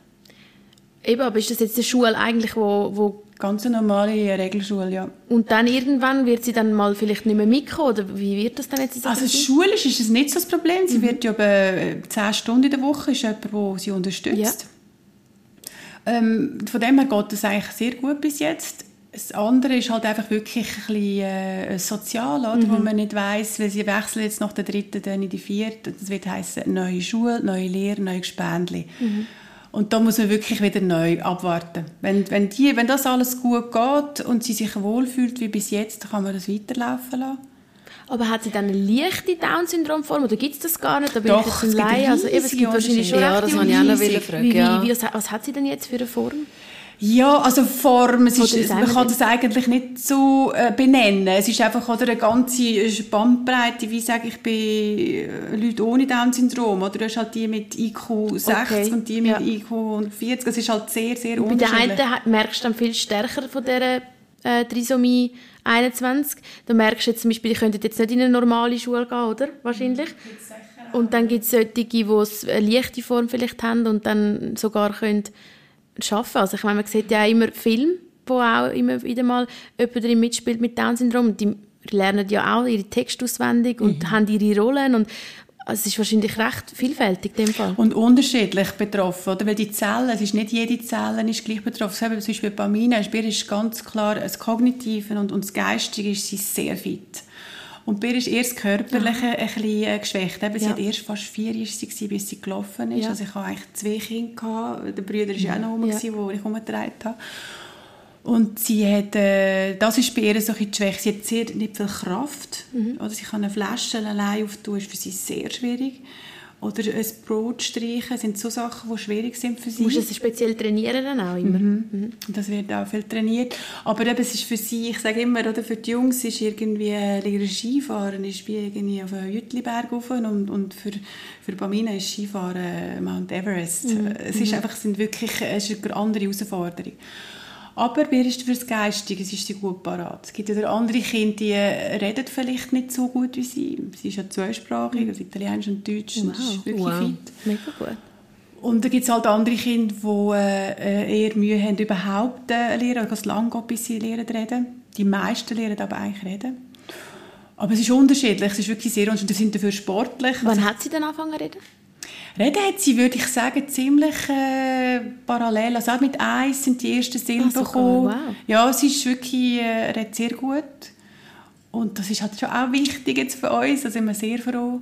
A: Eben, aber ist das jetzt eine Schule eigentlich, wo, wo
C: Ganz eine normale Regelschule, ja.
A: Und dann irgendwann wird sie dann mal vielleicht nicht mehr mitkommen, oder wie wird das dann jetzt?
C: Also schulisch ist es nicht so das Problem. Sie mhm. wird ja etwa 10 Stunden in der Woche, ist jemand, der sie unterstützt. Ja. Ähm, von dem her geht es eigentlich sehr gut bis jetzt. Das andere ist halt einfach wirklich ein bisschen äh, sozial, oder? Mhm. wo man nicht weiß, weil sie wechseln jetzt nach der dritten dann in die vierte. Das wird heißen neue Schule, neue Lehre, neue Gespendli. Mhm. Und da muss man wirklich wieder neu abwarten. Wenn, wenn, die, wenn das alles gut geht und sie sich wohlfühlt wie bis jetzt, dann kann man das weiterlaufen lassen.
A: Aber hat sie dann eine leichte Down-Syndrom-Form oder gibt es das gar nicht? Da bin
C: Doch,
A: ich jetzt
C: es
A: ein
C: gibt.
A: Also, eben, es gibt wahrscheinlich schon
B: Ja, das wollte ich auch noch fragen,
A: Wie, wie, wie, was, was hat sie denn jetzt für eine Form?
C: Ja, also Form, es ist, man kann das eigentlich nicht so äh, benennen. Es ist einfach oder eine ganze Bandbreite, wie sage ich, bei äh, Leuten ohne Down-Syndrom. Oder du hast halt die mit IQ 60
A: Okay,
C: und die mit
A: ja.
C: IQ 140. Es ist halt sehr, sehr
A: Bei der
C: unterschiedlich.
A: einen hat- merkst du dann viel stärker von dieser äh, Trisomie 21. Da merkst du jetzt zum Beispiel, die könnten jetzt nicht in eine normale Schule gehen, oder? Wahrscheinlich. Und dann gibt es solche, die eine leichte Form vielleicht haben und dann sogar können arbeiten Also ich meine, man sieht ja auch immer Filme, wo auch immer wieder mal jemand drin mitspielt mit Down-Syndrom. Die lernen ja auch ihre Texte auswendig und haben ihre Rollen. Und es ist wahrscheinlich recht vielfältig in dem Fall.
C: Und unterschiedlich betroffen, oder? Weil die Zellen, es ist nicht jede Zelle ist gleich betroffen. Zum Beispiel bei Pamina ist, bei ihr ist ganz klar, das Kognitive und, und das Geistige ist sie sehr fit. Und bei ihr ist erst das Körperliche ein bisschen äh, geschwächt. Eben, sie
A: Ja.
C: hat erst fast vier Jahre sie bis sie gelaufen ist.
A: Ja.
C: Also ich hatte eigentlich zwei Kinder. Der Bruder war ja auch noch rum,
A: Ja.
C: wo ich umgetragen habe. Und sie hat, äh, das ist bei ihr so ein die Schwäche. Sie hat sehr, nicht viel Kraft.
A: Mhm.
C: Oder sie kann eine Flasche allein auftun, ist für sie sehr schwierig. Oder ein Brot streichen, sind so Sachen, die schwierig sind für sie.
A: Musst du es speziell trainieren dann auch immer?
C: Und Das wird auch viel trainiert. Aber eben, es ist für sie, ich sage immer, oder, für die Jungs ist irgendwie äh, Skifahren ist wie irgendwie auf einen Jütliberg rauf und, und für, für Bamina ist Skifahren äh, Mount Everest. Es ist einfach, es sind wirklich, es ist eine andere Herausforderung. Aber ihr ist für das Geistige, es ist sie gut parat. Es gibt ja andere Kinder, die reden vielleicht nicht so gut wie sie. Sie ist ja zweisprachig, also Italienisch und Deutsch. und ist wirklich
B: Wow.
C: fit.
A: Mega gut.
C: Und dann gibt es halt andere Kinder, die äh, eher Mühe haben, überhaupt äh, lernen, oder es lang geht, bis sie lernen reden. Die meisten lernen aber eigentlich reden. Aber es ist unterschiedlich, es ist wirklich sehr unterschiedlich. Sie sind dafür sportlich.
A: Wann hat sie dann angefangen zu reden?
C: Reden hat sie, würde ich sagen, ziemlich äh, parallel. Also auch mit eins sind die ersten Silben
A: Ah,
C: gekommen.
A: wow.
C: Ja, sie ist wirklich, äh, redet sehr gut. Und das ist halt schon auch wichtig jetzt für uns, da sind wir sehr froh.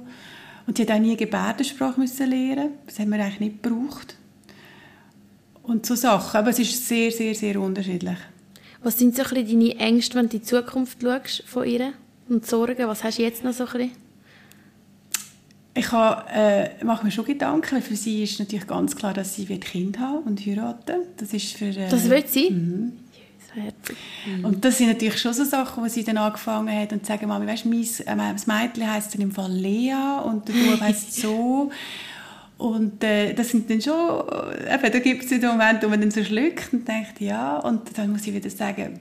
C: Und sie hat auch nie Gebärdensprache müssen lernen. Das haben wir eigentlich nicht gebraucht. Und so Sachen. Aber es ist sehr, sehr, sehr unterschiedlich.
A: Was sind so ein bisschen deine Ängste, wenn du in die Zukunft schaust von ihr? Und Sorgen? Was hast du jetzt noch so ein bisschen?
C: Ich habe, äh, mache mir schon Gedanken, für sie ist natürlich ganz klar, dass sie wird Kind haben und heiraten. Das ist für... Äh,
A: Das will sie?
C: Mhm.
A: Herzig.
C: Und das sind natürlich schon so Sachen, wo sie dann angefangen hat und sagen, Mami, weißt du, mein, äh, das Mädchen heisst dann im Fall Lea und der Bub heisst so. Und äh, das sind dann schon, äh, eben, da gibt es den Moment, wo man dann so schluckt und denkt, ja, und dann muss ich wieder sagen,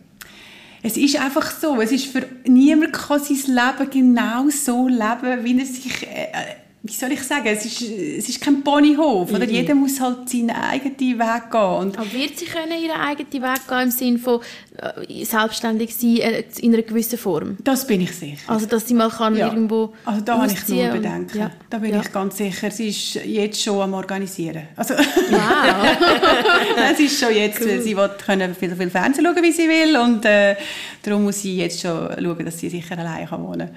C: es ist einfach so, es ist für niemand kann sein Leben genau so leben, wie er sich, äh, äh, wie soll ich sagen, es ist, es ist kein Ponyhof, oder? Jeder muss halt seinen eigenen Weg gehen und
A: Aber wird sie können ihren eigenen Weg gehen im Sinne von äh, selbstständig sein äh, in einer gewissen Form?
C: das bin ich sicher.
A: Also dass sie mal kann
C: Ja.
A: irgendwo
C: Also da habe ich nur
A: und-
C: Bedenken.
A: Ja.
C: Da bin
A: Ja.
C: ich ganz sicher. Sie ist jetzt schon am Organisieren. Also,
A: Wow.
C: es ist schon jetzt, sie will können viel, viel Fernsehen schauen, wie sie will und äh, darum muss sie jetzt schon schauen, dass sie sicher allein kann wohnen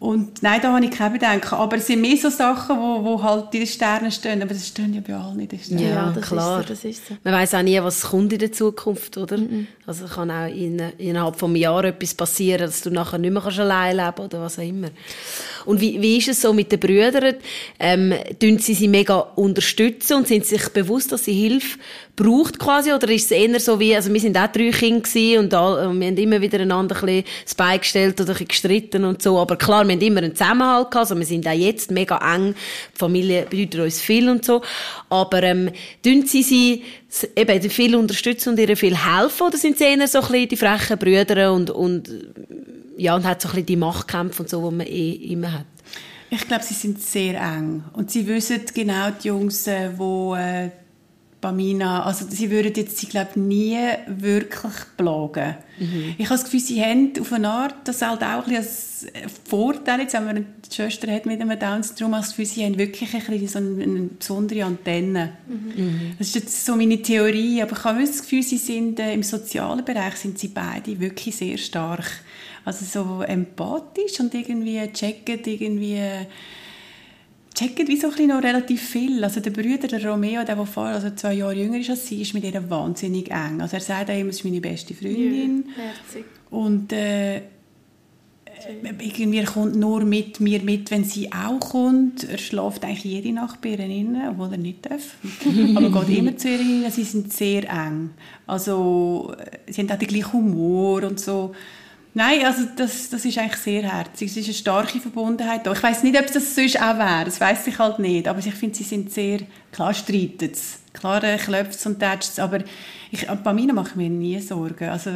C: und nein, da habe ich keine Bedenken. Aber es sind mehr so Sachen, wo, wo halt in den Sternen stehen. Aber das stehen ja bei allen in den Sternen.
B: Ja,
A: das
B: klar.
A: Ist so, das ist so.
B: Man weiß auch nie, was kommt in der Zukunft, oder? Also kann auch in, innerhalb von einem Jahr etwas passieren, dass du nachher nicht mehr kannst allein leben kannst oder was auch immer. Und wie, wie ist es so mit den Brüdern? Ähm, tun sie sie mega unterstützen und sind sie sich bewusst, dass sie Hilfe braucht quasi? Oder ist es eher so wie, also wir sind auch drei Kinder und, all, und wir haben immer wieder einander ein bisschen das Bein gestellt oder ein bisschen gestritten und so. Aber klar, wir haben immer einen Zusammenhalt gehabt. Also wir sind auch jetzt mega eng. Die Familie bedeutet uns viel und so. Aber, ähm, tun sie sie eben viel unterstützen und ihr viel helfen? Oder sind sie eher so ein bisschen die frechen Brüder und, und, ja, und hat so ein bisschen die Machtkämpfe und so, die man eh immer hat?
C: Ich glaube, sie sind sehr eng. Und sie wissen genau, die Jungs, äh, wo äh, Bamina, also sie würden jetzt, sie glaube nie wirklich plagen. Ich habe das Gefühl, sie haben auf eine Art, das halt auch ein bisschen als Vorteil, jetzt wenn man eine Schwester hat mit einem Down-Syndrom, ich das Gefühl, sie haben wirklich ein bisschen so eine, eine besondere Antenne. Das ist jetzt so meine Theorie, aber ich habe das Gefühl, sie sind äh, im sozialen Bereich sind sie beide wirklich sehr stark. Also so empathisch und irgendwie checken irgendwie checken wie so ein bisschen noch relativ viel. Also der Bruder, der Romeo, der, der vorher also zwei Jahre jünger ist als sie, ist mit ihr wahnsinnig eng. Also er sagt immer, sie ist meine beste Freundin. Ja, und äh, irgendwie er kommt nur mit mir mit, wenn sie auch kommt. Er schläft eigentlich jede Nacht bei ihr rein, obwohl er nicht darf. Aber geht immer zu ihr rein. Sie sind sehr eng. Also sie haben auch den gleichen Humor und so. Nein, also das, das ist eigentlich sehr herzig. Es ist eine starke Verbundenheit da. Ich weiß nicht, ob es das sonst auch wäre. Das weiß ich halt nicht. Aber ich finde, sie sind sehr... Klar streiten es. Klar äh, klopft es und tätscht es. Aber ich, bei mir mache ich mir nie Sorgen. Also,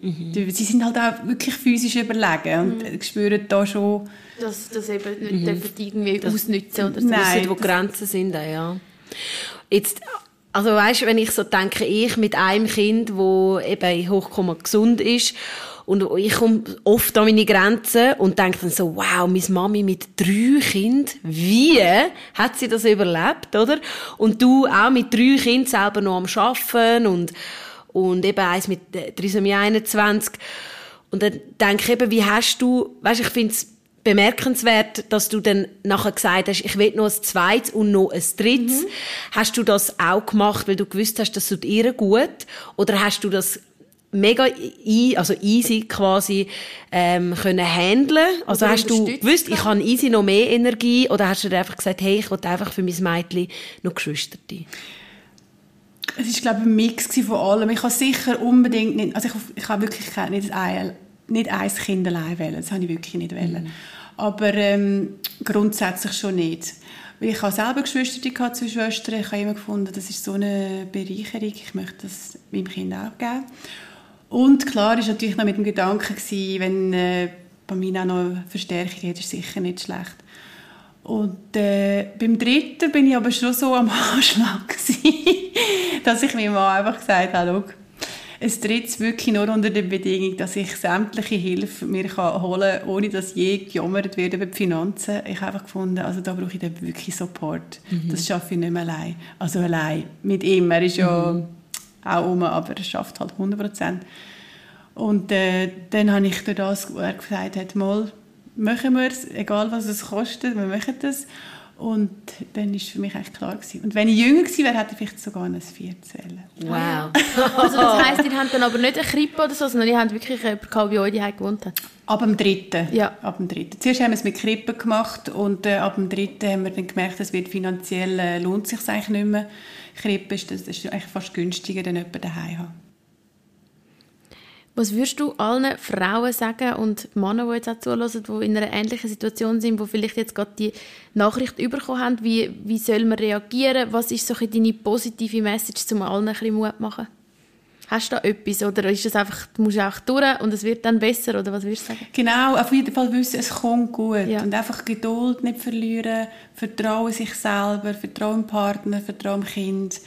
C: mhm. Sie sind halt auch wirklich physisch überlegen und mhm. spüren da schon...
A: Dass das eben nicht mhm. irgendwie das, ausnutzen oder
B: so. Nein. Wissen, wo Grenzen sind, ja. Jetzt... Also weißt, wenn ich so denke, ich mit einem Kind, wo eben hochkommen gesund ist und ich komme oft an meine Grenzen und denke dann so, wow, meine Mami mit drei Kindern, wie hat sie das überlebt, oder? Und du auch mit drei Kindern selber noch am Arbeiten und, und eben eins mit Trisomie 21. Und dann denke ich eben, wie hast du, weißt, ich finde es bemerkenswert, dass du dann nachher gesagt hast, ich will noch ein zweites und noch ein drittes. Mhm. Hast du das auch gemacht, weil du gewusst hast, das tut ihr gut? Oder hast du das mega e also easy quasi ähm, können handeln. Also hast du gewusst, ich habe easy noch mehr Energie oder hast du dir einfach gesagt, hey, ich will einfach für mein Mädchen noch Geschwister
C: Es ist glaube ich ein Mix von allem. Ich habe sicher unbedingt nicht, also ich, ich habe wirklich nicht ein, nicht ein Kind allein wählen. Das habe ich wirklich nicht wählen. Mhm. Aber ähm, grundsätzlich schon nicht. Ich habe selber Geschwister, gehabt, zwei Schwestern. Ich habe immer gefunden, das ist so eine Bereicherung. Ich möchte das meinem Kind auch geben. Und klar ist natürlich noch mit dem Gedanken gewesen, wenn äh, bei mir auch noch eine Verstärkung hat, ist sicher nicht schlecht. Und äh, beim dritten bin ich aber schon so am Anschlag gewesen, dass ich meinem Mann einfach gesagt habe, es tritt wirklich nur unter der Bedingung, dass ich sämtliche Hilfe mir kann holen kann, ohne dass je gejammert wird über die Finanzen. Ich habe einfach gefunden, also da brauche ich dann wirklich Support. Mhm. Das schaffe ich nicht mehr allein. Also allein mit ihm. Er ist ja mhm auch um, aber er schafft halt 100 Prozent. Und äh, dann habe ich durch das, wo er gesagt hat, mal, machen wir es, egal was es kostet, wir machen das. Und dann war für mich eigentlich klar gewesen. Und wenn ich jünger gewesen wäre, hätte ich vielleicht sogar ein Vierzählen.
A: Wow. also das heisst, ihr habt dann aber nicht eine Krippe oder so, sondern ihr habt wirklich jemanden gehabt, bei euch die gewohnt hat?
C: Ab dem dritten. Ja. Ab dem dritten. Zuerst haben wir es mit Krippen gemacht und äh, ab dem dritten haben wir dann gemerkt, es wird finanziell äh, lohnt sich eigentlich nicht mehr. Krippe ist, das ist eigentlich fast günstiger, dann jemanden daheim haben.
A: Was würdest du allen Frauen sagen und Männern, die jetzt auch zuhören, die in einer ähnlichen Situation sind, die vielleicht jetzt gerade die Nachricht bekommen haben, wie, wie soll man reagieren? Was ist so deine positive Message, um allen ein bisschen Mut machen? Hast du da etwas oder ist es einfach, du musst auch durch und es wird dann besser oder was würdest du sagen?
C: Genau, auf jeden Fall wissen, es kommt gut ja. und einfach Geduld nicht verlieren, Vertrauen sich selber, Vertrauen im Partner, Vertrauen im Kind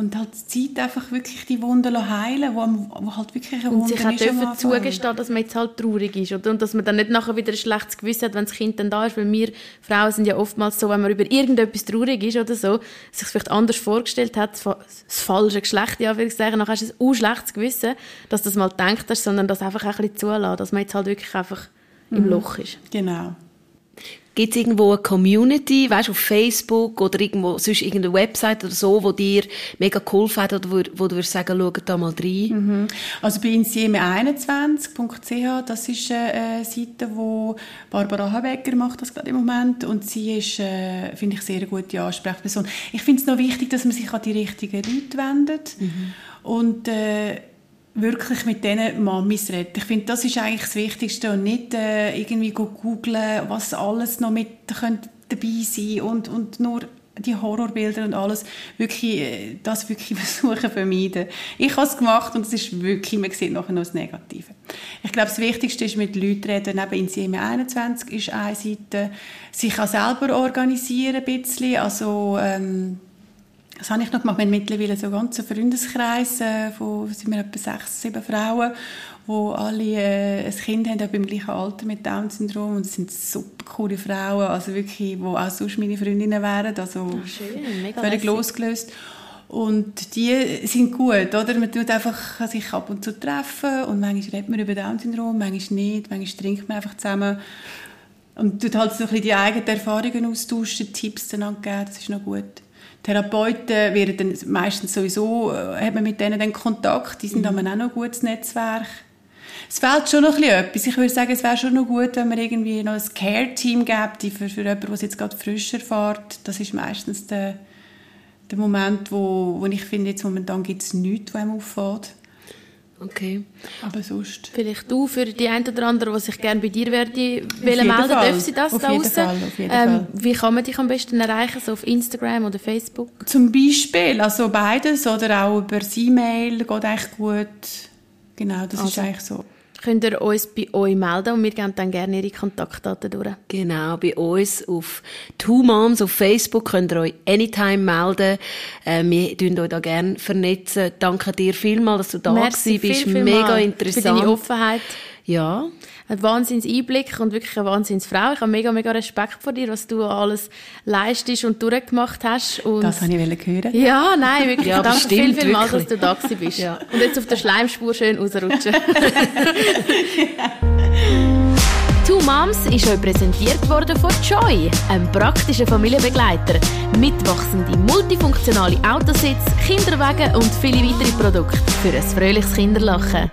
C: und halt die Zeit einfach wirklich die Wunden heilen, wo, wo halt wirklich
A: eine Wunde Und sich auch dürfen zugestehen, dass man jetzt halt traurig ist. Oder? Und dass man dann nicht nachher wieder ein schlechtes Gewissen hat, wenn das Kind dann da ist. Weil wir Frauen sind ja oftmals so, wenn man über irgendetwas traurig ist oder so, sich vielleicht anders vorgestellt hat, das falsche Geschlecht, ja, würde ich sagen, dann hast du ein schlechtes Gewissen, dass du das mal gedacht hast, sondern das einfach ein bisschen zulassen, dass man jetzt halt wirklich einfach im mhm. Loch ist.
C: Genau.
B: Gibt es irgendwo eine Community, weißt auf Facebook oder irgendwo, sonst irgendeine Website oder so, wo dir mega geholfen hat oder wo, wo du würdest sagen, schau da mal rein?
C: Mhm. Also bei insieme21.ch, das ist eine Seite, wo Barbara Habecker macht das gerade im Moment und sie ist, äh, finde ich, sehr eine gute Ansprechperson. Ich finde es noch wichtig, dass man sich an die richtigen Leute wendet mhm. und äh, wirklich mit diesen Mamis reden. Ich finde, das ist eigentlich das Wichtigste und nicht äh, irgendwie googeln, was alles noch mit dabei sein und, und nur die Horrorbilder und alles, wirklich, äh, das wirklich versuchen vermeiden. Ich habe es gemacht und es ist wirklich, man sieht nachher noch das Negative. Ich glaube, das Wichtigste ist mit Leuten reden, eben in Sieme 21 ist eine Seite, sich auch selber organisieren ein bisschen, also ähm, das habe ich noch gemacht. Wir haben mittlerweile so einen ganzen Freundeskreis äh, von sind wir etwa sechs, sieben Frauen, wo alle äh, ein Kind haben, auch im gleichen Alter mit Down-Syndrom. Und es sind super coole Frauen, also wirklich, die auch sonst meine Freundinnen wären. Also
A: Ach, schön, mega
C: völlig losgelöst. Und die sind gut, oder? Man tut einfach sich ab und zu treffen und manchmal redet man über Down-Syndrom, manchmal nicht, manchmal trinkt man einfach zusammen. Und dort halt so ein bisschen die eigenen Erfahrungen austauschen, Tipps dann geben, das ist noch gut. Therapeuten werden dann meistens sowieso, äh, hat man mit denen dann Kontakt, die sind mhm. auch noch ein gutes Netzwerk. Es fehlt schon noch ein bisschen etwas. Ich würde sagen, es wäre schon noch gut, wenn man irgendwie noch ein Care-Team gibt, für, für jemanden, der jetzt gerade frisch erfährt. Das ist meistens der, der Moment, wo, wo ich finde, jetzt momentan gibt es nichts, was einem auffällt.
B: Okay.
C: Aber sonst.
A: Vielleicht du für die einen oder anderen, die sich gerne bei dir werde melden, darf sie das
C: auf
A: da
C: jeden ähm, Fall.
A: Wie kann man dich am besten erreichen? So auf Instagram oder Facebook?
C: Zum Beispiel, also beides oder auch über E-Mail geht echt gut. Genau, das also. ist eigentlich so
A: könnt ihr uns bei euch melden und wir geben dann gerne Ihre Kontaktdaten durch.
B: Genau, bei uns auf Two Moms auf Facebook könnt ihr euch anytime melden. Äh, wir tun euch da gerne vernetzen. Danke dir vielmals, dass du da
A: Merci
B: bist.
A: Viel, viel
B: Mega interessant.
A: Für deine Offenheit.
B: Ja
A: ein wahnsinns Einblick und wirklich eine Wahnsinnsfrau. Ich habe mega, mega Respekt vor dir, was du alles leistest und durchgemacht hast. Und
C: das habe ich hören.
A: Ja, nein, wirklich. Ja, Danke viel, viel mal, dass du da bist. Ja. Und jetzt auf der Schleimspur schön rausrutschen. Two Moms ist euch präsentiert worden von Joy, einem praktischen Familienbegleiter. Mitwachsende, multifunktionale Autositz, Kinderwagen und viele weitere Produkte für ein fröhliches Kinderlachen.